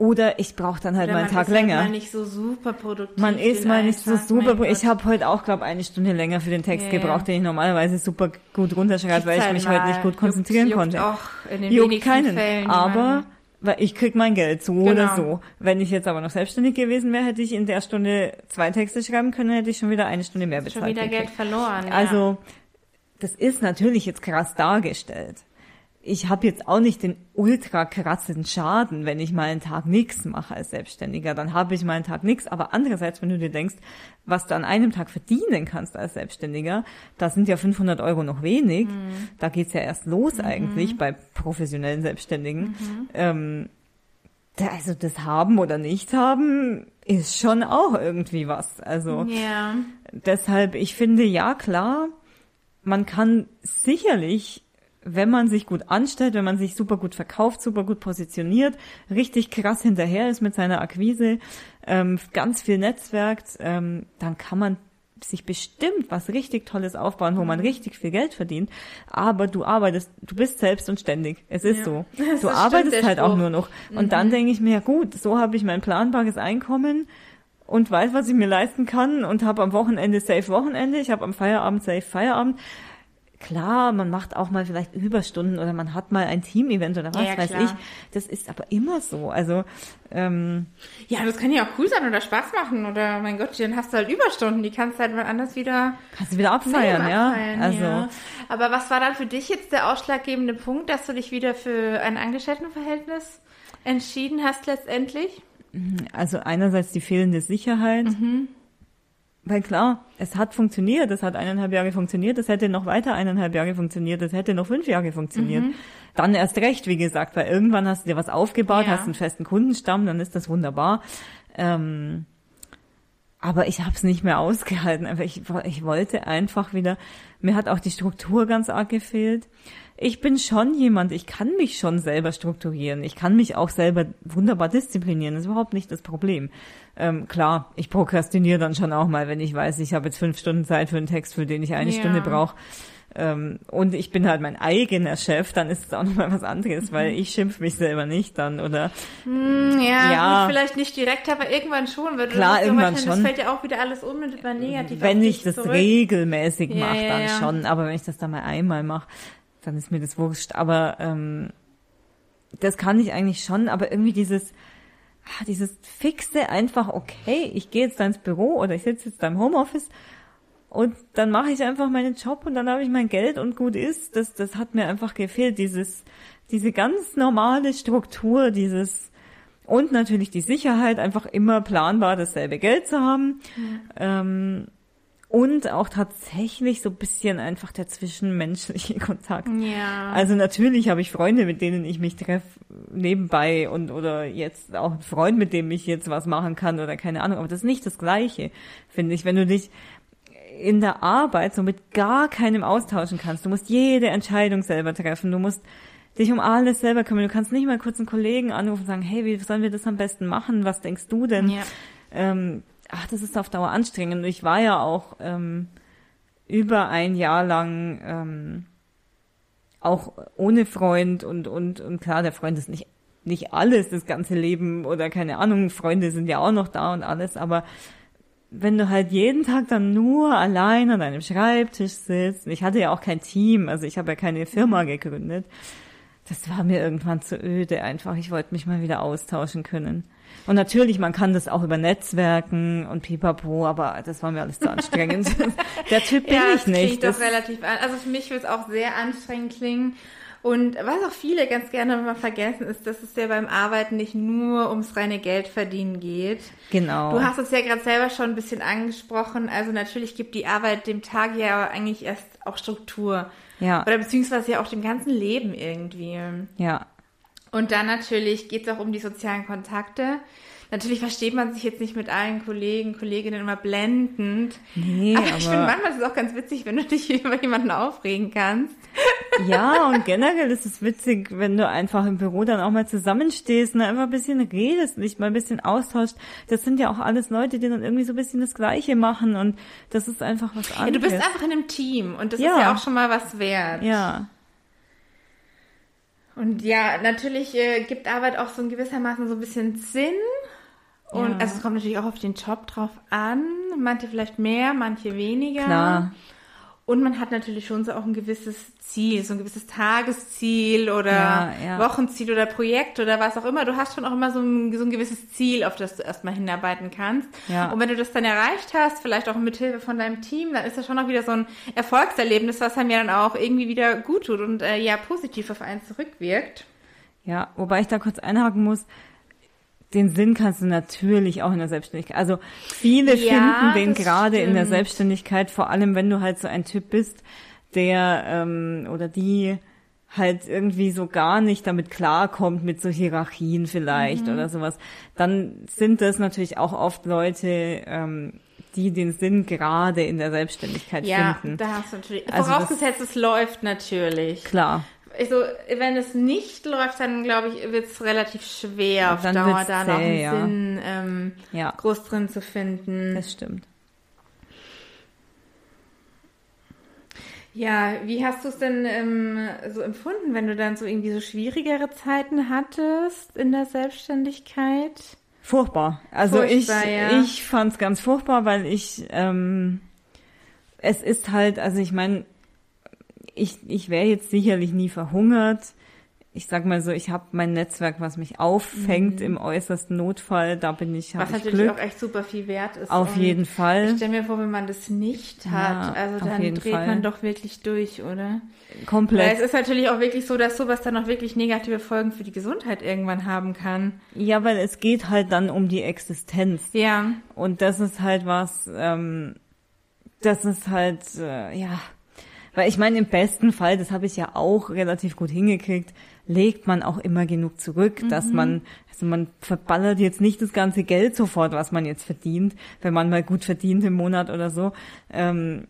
oder ich brauche dann halt Oder mal einen man Tag ist länger. Halt mal nicht so super produktiv. Man ist mal nicht so Tag, super. mein Ich habe heute auch, glaube eine Stunde länger für den Text Ja, gebraucht, ja. den ich normalerweise super gut runterschreibe, weil ich mich halt heute nicht gut konzentrieren juckt, konnte. Juckt auch in den Juckt wenigsten keinen. Fällen. aber weil ich krieg mein Geld so oder Genau. so. Wenn ich jetzt aber noch selbstständig gewesen wäre, hätte ich in der Stunde zwei Texte schreiben können, hätte ich schon wieder eine Stunde mehr bezahlt. schon wieder gekriegt. Geld verloren. Ja. Also das ist natürlich jetzt krass dargestellt. Ich habe jetzt auch nicht den ultra krassen Schaden, wenn ich mal einen Tag nichts mache als Selbstständiger. Dann habe ich mal einen Tag nichts. Aber andererseits, wenn du dir denkst, was du an einem Tag verdienen kannst als Selbstständiger, da sind ja 500 Euro noch wenig. Da geht's ja erst los eigentlich bei professionellen Selbstständigen. Ähm, da- also das haben oder nicht haben ist schon auch irgendwie was. Also ja. deshalb, ich finde, ja klar, man kann sicherlich, wenn man sich gut anstellt, wenn man sich super gut verkauft, super gut positioniert, richtig krass hinterher ist mit seiner Akquise, ähm, ganz viel netzwerkt, ähm, dann kann man sich bestimmt was richtig Tolles aufbauen, wo man richtig viel Geld verdient. Aber du arbeitest, du bist selbst und ständig. Es ist Ja. so. Du arbeitest halt auch nur noch. Und dann denke ich mir, ja gut, so habe ich mein planbares Einkommen und weiß, was ich mir leisten kann und habe am Wochenende safe Wochenende, ich habe am Feierabend safe Feierabend. Klar, man macht auch mal vielleicht Überstunden oder man hat mal ein Team-Event oder was Ja, ja, weiß klar. ich. Das ist aber immer so. Also ähm, ja, das kann ja auch cool sein oder Spaß machen oder mein Gott, dann hast du halt Überstunden, die kannst du halt mal anders wieder kannst du wieder abfeiern, ja. abfeiern, Also ja. Aber was war dann für dich jetzt der ausschlaggebende Punkt, dass du dich wieder für ein Angestelltenverhältnis entschieden hast letztendlich? Also einerseits die fehlende Sicherheit. Weil klar, es hat funktioniert, es hat eineinhalb Jahre funktioniert, es hätte noch weiter eineinhalb Jahre funktioniert, es hätte noch fünf Jahre funktioniert. Dann erst recht, wie gesagt, weil irgendwann hast du dir was aufgebaut, Ja. hast einen festen Kundenstamm, dann ist das wunderbar. Ähm, aber ich habe es nicht mehr ausgehalten. Einfach ich, ich wollte einfach wieder. Mir hat auch die Struktur ganz arg gefehlt. Ich bin schon jemand, ich kann mich schon selber strukturieren. Ich kann mich auch selber wunderbar disziplinieren. Das ist überhaupt nicht das Problem. Ähm, klar, ich prokrastiniere dann schon auch mal, wenn ich weiß, ich habe jetzt fünf Stunden Zeit für einen Text, für den ich eine ja. Stunde brauche. Ähm, und ich bin halt mein eigener Chef, dann ist es auch nochmal was anderes, weil ich schimpf mich selber nicht dann, oder? Mm, ja, ja. Vielleicht nicht direkt, aber irgendwann schon, weil du Klar, irgendwann schon. Das fällt ja auch wieder alles unmittelbar negativ Wenn ich das zurück. regelmäßig ja, mache, dann ja, schon, aber wenn ich das dann mal einmal mache, dann ist mir das wurscht. Aber ähm, das kann ich eigentlich schon, aber irgendwie dieses, ah, dieses fixe einfach, okay, ich gehe jetzt da ins Büro oder ich sitze jetzt da im Homeoffice und dann mache ich einfach meinen Job und dann habe ich mein Geld und gut ist. Das, das hat mir einfach gefehlt, dieses, diese ganz normale Struktur, dieses und natürlich die Sicherheit, einfach immer planbar dasselbe Geld zu haben. Mhm. Ähm, und auch tatsächlich so ein bisschen einfach der zwischenmenschliche Kontakt. Ja. Also natürlich habe ich Freunde, mit denen ich mich treffe nebenbei und oder jetzt auch ein Freund, mit dem ich jetzt was machen kann oder keine Ahnung, aber das ist nicht das Gleiche, finde ich. Wenn du dich in der Arbeit so mit gar keinem austauschen kannst, du musst jede Entscheidung selber treffen, du musst dich um alles selber kümmern, du kannst nicht mal kurz einen Kollegen anrufen und sagen, hey, wie sollen wir das am besten machen, was denkst du denn? Ja. Ähm, ach, das ist auf Dauer anstrengend. Ich war ja auch ähm, über ein Jahr lang ähm, auch ohne Freund und, und, und klar, der Freund ist nicht, nicht alles, das ganze Leben oder keine Ahnung, Freunde sind ja auch noch da und alles, aber wenn du halt jeden Tag dann nur allein an deinem Schreibtisch sitzt, ich hatte ja auch kein Team, also ich habe ja keine Firma gegründet, das war mir irgendwann zu öde einfach. Ich wollte mich mal wieder austauschen können. Und natürlich, man kann das auch über Netzwerken und pipapo, aber das war mir alles zu anstrengend. Der Typ bin ja, ich nicht. Das doch relativ an. Also für mich wird es auch sehr anstrengend klingen. Und was auch viele ganz gerne mal vergessen, ist, dass es ja beim Arbeiten nicht nur ums reine Geld verdienen geht. Genau. Du hast es ja gerade selber schon ein bisschen angesprochen. Also natürlich gibt die Arbeit dem Tag ja eigentlich erst auch Struktur. Ja. Oder beziehungsweise ja auch dem ganzen Leben irgendwie. Ja. Und dann natürlich geht es auch um die sozialen Kontakte. Natürlich versteht man sich jetzt nicht mit allen Kollegen, Kolleginnen immer blendend. Nee, aber, aber ich finde manchmal ist es auch ganz witzig, wenn du dich über jemanden aufregen kannst. Ja, und generell ist es witzig, wenn du einfach im Büro dann auch mal zusammenstehst und einfach ein bisschen redest, nicht mal ein bisschen austauscht. Das sind ja auch alles Leute, die dann irgendwie so ein bisschen das Gleiche machen und das ist einfach was anderes. Ja, du bist einfach in einem Team und das ja. ist ja auch schon mal was wert. Ja. Und ja, natürlich äh, gibt Arbeit auch so in gewissermaßen so ein bisschen Sinn. Und ja. also es kommt natürlich auch auf den Job drauf an. Manche vielleicht mehr, manche weniger. Klar. Und man hat natürlich schon so auch ein gewisses Ziel, so ein gewisses Tagesziel oder ja, ja. Wochenziel oder Projekt oder was auch immer. Du hast schon auch immer so ein, so ein gewisses Ziel, auf das du erstmal hinarbeiten kannst. Ja. Und wenn du das dann erreicht hast, vielleicht auch mit Hilfe von deinem Team, dann ist das schon auch wieder so ein Erfolgserlebnis, was einem ja dann auch irgendwie wieder gut tut und äh, ja positiv auf einen zurückwirkt. Ja, wobei ich da kurz einhaken muss den Sinn kannst du natürlich auch in der Selbstständigkeit. Also viele ja, finden den gerade in der Selbstständigkeit, vor allem wenn du halt so ein Typ bist, der ähm, oder die halt irgendwie so gar nicht damit klarkommt mit so Hierarchien vielleicht mhm. oder sowas, dann sind das natürlich auch oft Leute, ähm, die den Sinn gerade in der Selbstständigkeit ja, finden. Ja, da hast du natürlich. Also vorausgesetzt, es läuft natürlich. Klar also wenn es nicht läuft, dann glaube ich, wird es relativ schwer auf dann Dauer da noch einen ja. Sinn ähm, ja. groß drin zu finden. Das stimmt. Ja, wie hast du es denn ähm, so empfunden, wenn du dann so irgendwie so schwierigere Zeiten hattest in der Selbstständigkeit? Furchtbar. Also furchtbar, ich, ja. ich fand es ganz furchtbar, weil ich ähm, es ist halt, also ich meine, ich, ich wäre jetzt sicherlich nie verhungert. Ich sag mal so, ich habe mein Netzwerk, was mich auffängt mhm. im äußersten Notfall. Da bin ich, was natürlich Glück. auch echt super viel wert ist. Auf jeden Fall. Ich stelle mir vor, wenn man das nicht hat, ja, also dann dreht Fall. man doch wirklich durch, oder? Komplett. Weil es ist natürlich auch wirklich so, dass sowas dann auch wirklich negative Folgen für die Gesundheit irgendwann haben kann. Ja, weil es geht halt dann um die Existenz. Ja. Und das ist halt was, ähm, das ist halt, äh, ja weil ich meine, im besten Fall, das habe ich ja auch relativ gut hingekriegt, legt man auch immer genug zurück, mhm. dass man, also man verballert jetzt nicht das ganze Geld sofort, was man jetzt verdient, wenn man mal gut verdient im Monat oder so. Ähm,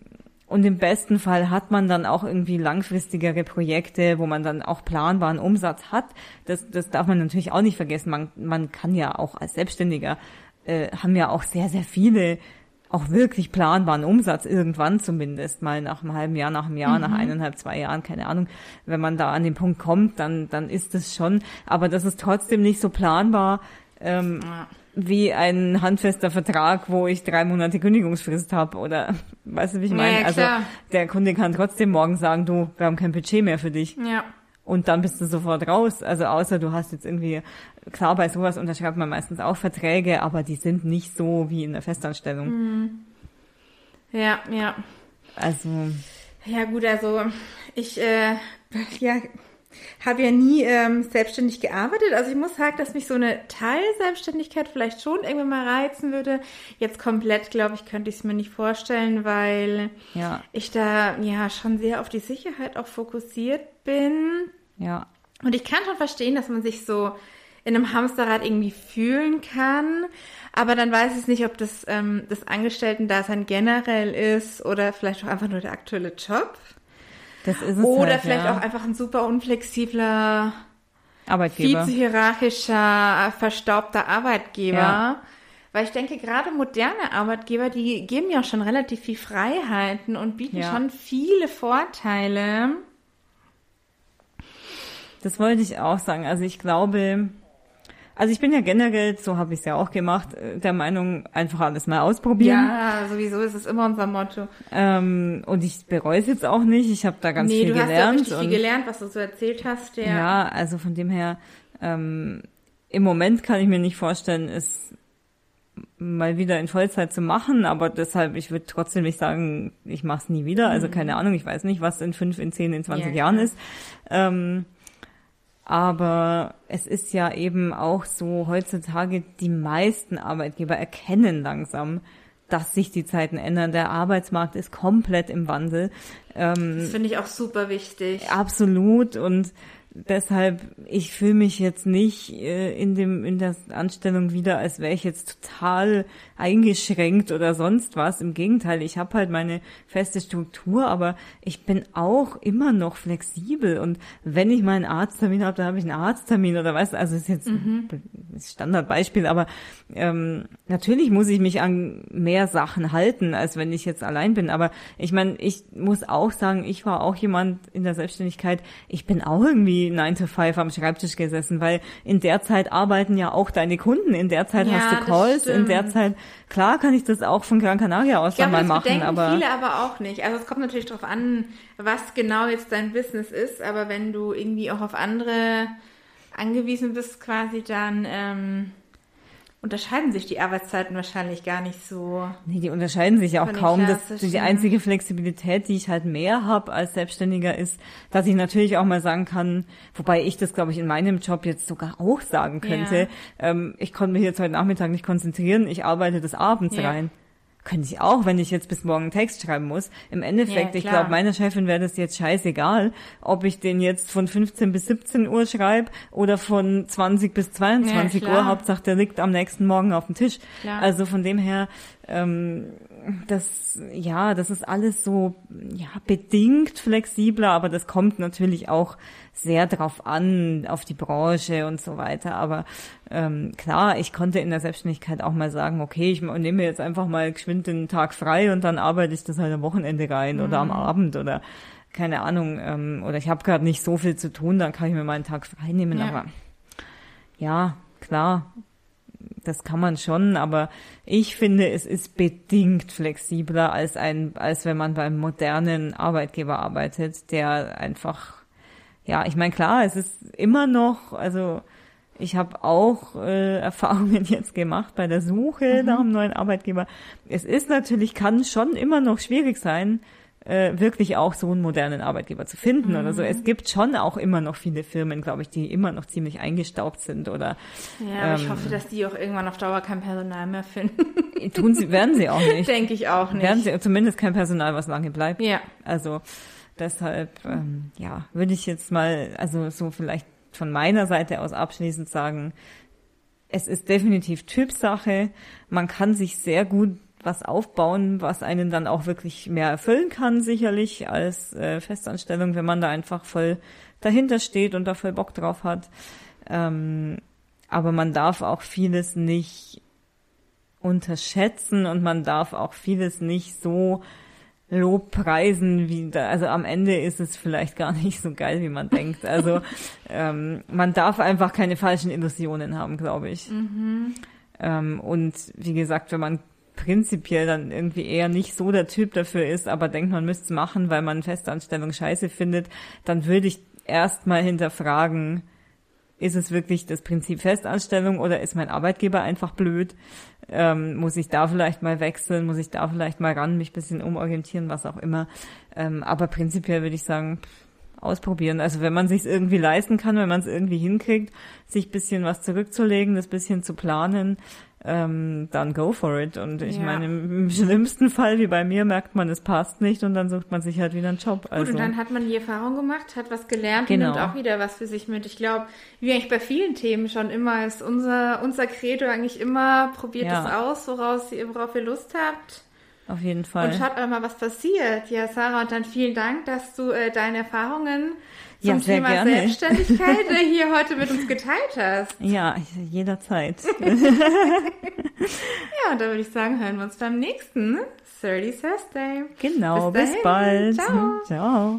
Und im besten Fall hat man dann auch irgendwie langfristigere Projekte, wo man dann auch planbaren Umsatz hat. Das, das darf man natürlich auch nicht vergessen. Man, man kann ja auch als Selbstständiger, äh, haben ja auch sehr, sehr viele auch wirklich planbaren Umsatz irgendwann zumindest mal nach einem halben Jahr, nach einem Jahr, mhm. nach eineinhalb, zwei Jahren, keine Ahnung. Wenn man da an den Punkt kommt, dann, dann ist es schon. Aber das ist trotzdem nicht so planbar. Ähm, ja wie ein handfester Vertrag, wo ich drei Monate Kündigungsfrist habe oder weißt du, wie ich meine? Ja, also der Kunde kann trotzdem morgen sagen, du, wir haben kein Budget mehr für dich. Ja. Und dann bist du sofort raus. Also außer du hast jetzt irgendwie, klar, bei sowas unterschreibt man meistens auch Verträge, aber die sind nicht so wie in der Festanstellung. Mhm. Ja, ja. Also. Ja, gut, also ich, äh, ja, habe ja nie ähm, selbstständig gearbeitet. Also ich muss sagen, dass mich so eine Teilselbstständigkeit vielleicht schon irgendwann mal reizen würde. Jetzt komplett, glaube ich, könnte ich es mir nicht vorstellen, weil ja. ich da ja schon sehr auf die Sicherheit auch fokussiert bin. Ja. Und ich kann schon verstehen, dass man sich so in einem Hamsterrad irgendwie fühlen kann. Aber dann weiß ich nicht, ob das ähm, das Angestellten-Dasein generell ist oder vielleicht auch einfach nur der aktuelle Job. Das ist es Oder halt, vielleicht ja. auch einfach ein super unflexibler, Arbeitgeber. viel zu hierarchischer, verstaubter Arbeitgeber. Ja. Weil ich denke, gerade moderne Arbeitgeber, die geben ja auch schon relativ viel Freiheiten und bieten Ja. schon viele Vorteile. Das wollte ich auch sagen. Also ich glaube, also ich bin ja generell, so habe ich es ja auch gemacht, äh, der Meinung, einfach alles mal ausprobieren. Ja, sowieso ist es immer unser Motto. Ähm, und ich bereue es jetzt auch nicht. Ich habe da ganz nee, viel du hast ja gelernt. richtig viel gelernt, was du so erzählt hast. Ja. Ja, also von dem her, ähm, im Moment kann ich mir nicht vorstellen, es mal wieder in Vollzeit zu machen, aber deshalb, ich würde trotzdem nicht sagen, ich mache es nie wieder. Also keine Ahnung, ich weiß nicht, was in fünf, in zehn, in 20 Mhm. Ja, Jahren ist. Ähm, aber es ist ja eben auch so, heutzutage die meisten Arbeitgeber erkennen langsam, dass sich die Zeiten ändern. Der Arbeitsmarkt ist komplett im Wandel. Ähm, Das finde ich auch super wichtig. Absolut und deshalb, ich fühle mich jetzt nicht äh, in dem in der Anstellung wieder, als wäre ich jetzt total eingeschränkt oder sonst was. Im Gegenteil, ich habe halt meine feste Struktur, aber ich bin auch immer noch flexibel und wenn ich mal einen Arzttermin habe, dann habe ich einen Arzttermin oder was. Also ist jetzt ein Standardbeispiel, aber ähm, natürlich muss ich mich an mehr Sachen halten, als wenn ich jetzt allein bin. Aber ich meine, ich muss auch sagen, ich war auch jemand in der Selbstständigkeit, ich bin auch irgendwie 9 to 5 am Schreibtisch gesessen, weil in der Zeit arbeiten ja auch deine Kunden, in der Zeit Ja, hast du Calls, in der. Zeit, klar kann ich das auch von Gran Canaria aus Ich glaube, mal das machen, aber viele aber auch nicht. Also es kommt natürlich darauf an, was genau jetzt dein Business ist, aber wenn du irgendwie auch auf andere angewiesen bist quasi, dann ähm, unterscheiden sich die Arbeitszeiten wahrscheinlich gar nicht so. Nee, die unterscheiden sich ja auch kaum. Das, klassischen. die einzige Flexibilität, die ich halt mehr habe als Selbstständiger, ist, dass ich natürlich auch mal sagen kann, wobei ich das, glaube ich, in meinem Job jetzt sogar auch sagen könnte, ähm, ich konnte mich jetzt heute Nachmittag nicht konzentrieren, ich arbeite des Abends Ja. rein. Könnte ich auch, wenn ich jetzt bis morgen einen Text schreiben muss. Im Endeffekt, Ja, ich glaube, meiner Chefin wäre das jetzt scheißegal, ob ich den jetzt von 15 bis 17 Uhr schreibe oder von 20 bis 22 Ja, Uhr. Hauptsache, der liegt am nächsten Morgen auf dem Tisch. Klar. Also von dem her, ähm, das, ja, das ist alles so, ja, bedingt flexibler, aber das kommt natürlich auch sehr drauf an, auf die Branche und so weiter. Aber ähm, klar, ich konnte in der Selbstständigkeit auch mal sagen, okay, ich nehme mir jetzt einfach mal geschwind den Tag frei und dann arbeite ich das halt am Wochenende rein oder am Abend oder keine Ahnung, ähm, oder ich habe gerade nicht so viel zu tun, dann kann ich mir mal einen Tag frei nehmen, Ja. aber ja, klar, das kann man schon, aber ich finde, es ist bedingt flexibler als ein, als wenn man beim modernen Arbeitgeber arbeitet, der einfach, ja, ich meine, klar, es ist immer noch, also ich habe auch äh, Erfahrungen jetzt gemacht bei der Suche nach einem neuen Arbeitgeber. Es ist natürlich, kann schon immer noch schwierig sein, äh, wirklich auch so einen modernen Arbeitgeber zu finden oder so. Es gibt schon auch immer noch viele Firmen, glaube ich, die immer noch ziemlich eingestaubt sind oder Ja, aber ich Ähm. hoffe, dass die auch irgendwann auf Dauer kein Personal mehr finden. tun sie, werden sie auch nicht. Denke ich auch nicht. Werden sie zumindest kein Personal, was lange bleibt. Ja. Also deshalb, ähm, ja, würde ich jetzt mal, also so vielleicht von meiner Seite aus abschließend sagen, es ist definitiv Typsache. Man kann sich sehr gut was aufbauen, was einen dann auch wirklich mehr erfüllen kann, sicherlich als äh, Festanstellung, wenn man da einfach voll dahinter steht und da voll Bock drauf hat. Ähm, aber man darf auch vieles nicht unterschätzen und man darf auch vieles nicht so Lobpreisen, wie da, also am Ende ist es vielleicht gar nicht so geil, wie man denkt. Also ähm, man darf einfach keine falschen Illusionen haben, glaube ich. Mhm. Ähm, und wie gesagt, wenn man prinzipiell dann irgendwie eher nicht so der Typ dafür ist, aber denkt, man müsste es machen, weil man Festanstellung scheiße findet, dann würde ich erstmal hinterfragen, ist es wirklich das Prinzip Festanstellung oder ist mein Arbeitgeber einfach blöd? Ähm, muss ich da vielleicht mal wechseln? Muss ich da vielleicht mal ran, mich bisschen umorientieren, was auch immer? Ähm, aber prinzipiell würde ich sagen, ausprobieren. Also wenn man sich irgendwie leisten kann, wenn man es irgendwie hinkriegt, sich bisschen was zurückzulegen, das bisschen zu planen, ähm, dann go for it. Und ich ja. meine, im schlimmsten Fall, wie bei mir, merkt man, es passt nicht und dann sucht man sich halt wieder einen Job. Also. Gut, und dann hat man die Erfahrung gemacht, hat was gelernt genau. und nimmt auch wieder was für sich mit. Ich glaube, wie eigentlich bei vielen Themen schon immer, ist unser, unser Credo eigentlich immer, probiert ja. es aus, woraus ihr, worauf ihr Lust habt. Auf jeden Fall. Und schaut auch mal, was passiert. Ja, Sarah, und dann vielen Dank, dass du äh, deine Erfahrungen zum ja, Thema gerne. Selbstständigkeit hier heute mit uns geteilt hast. Ja, jederzeit. ja, und da würde ich sagen, hören wir uns beim nächsten 30 Thursday. Genau, bis, bis bald. Ciao. Ciao.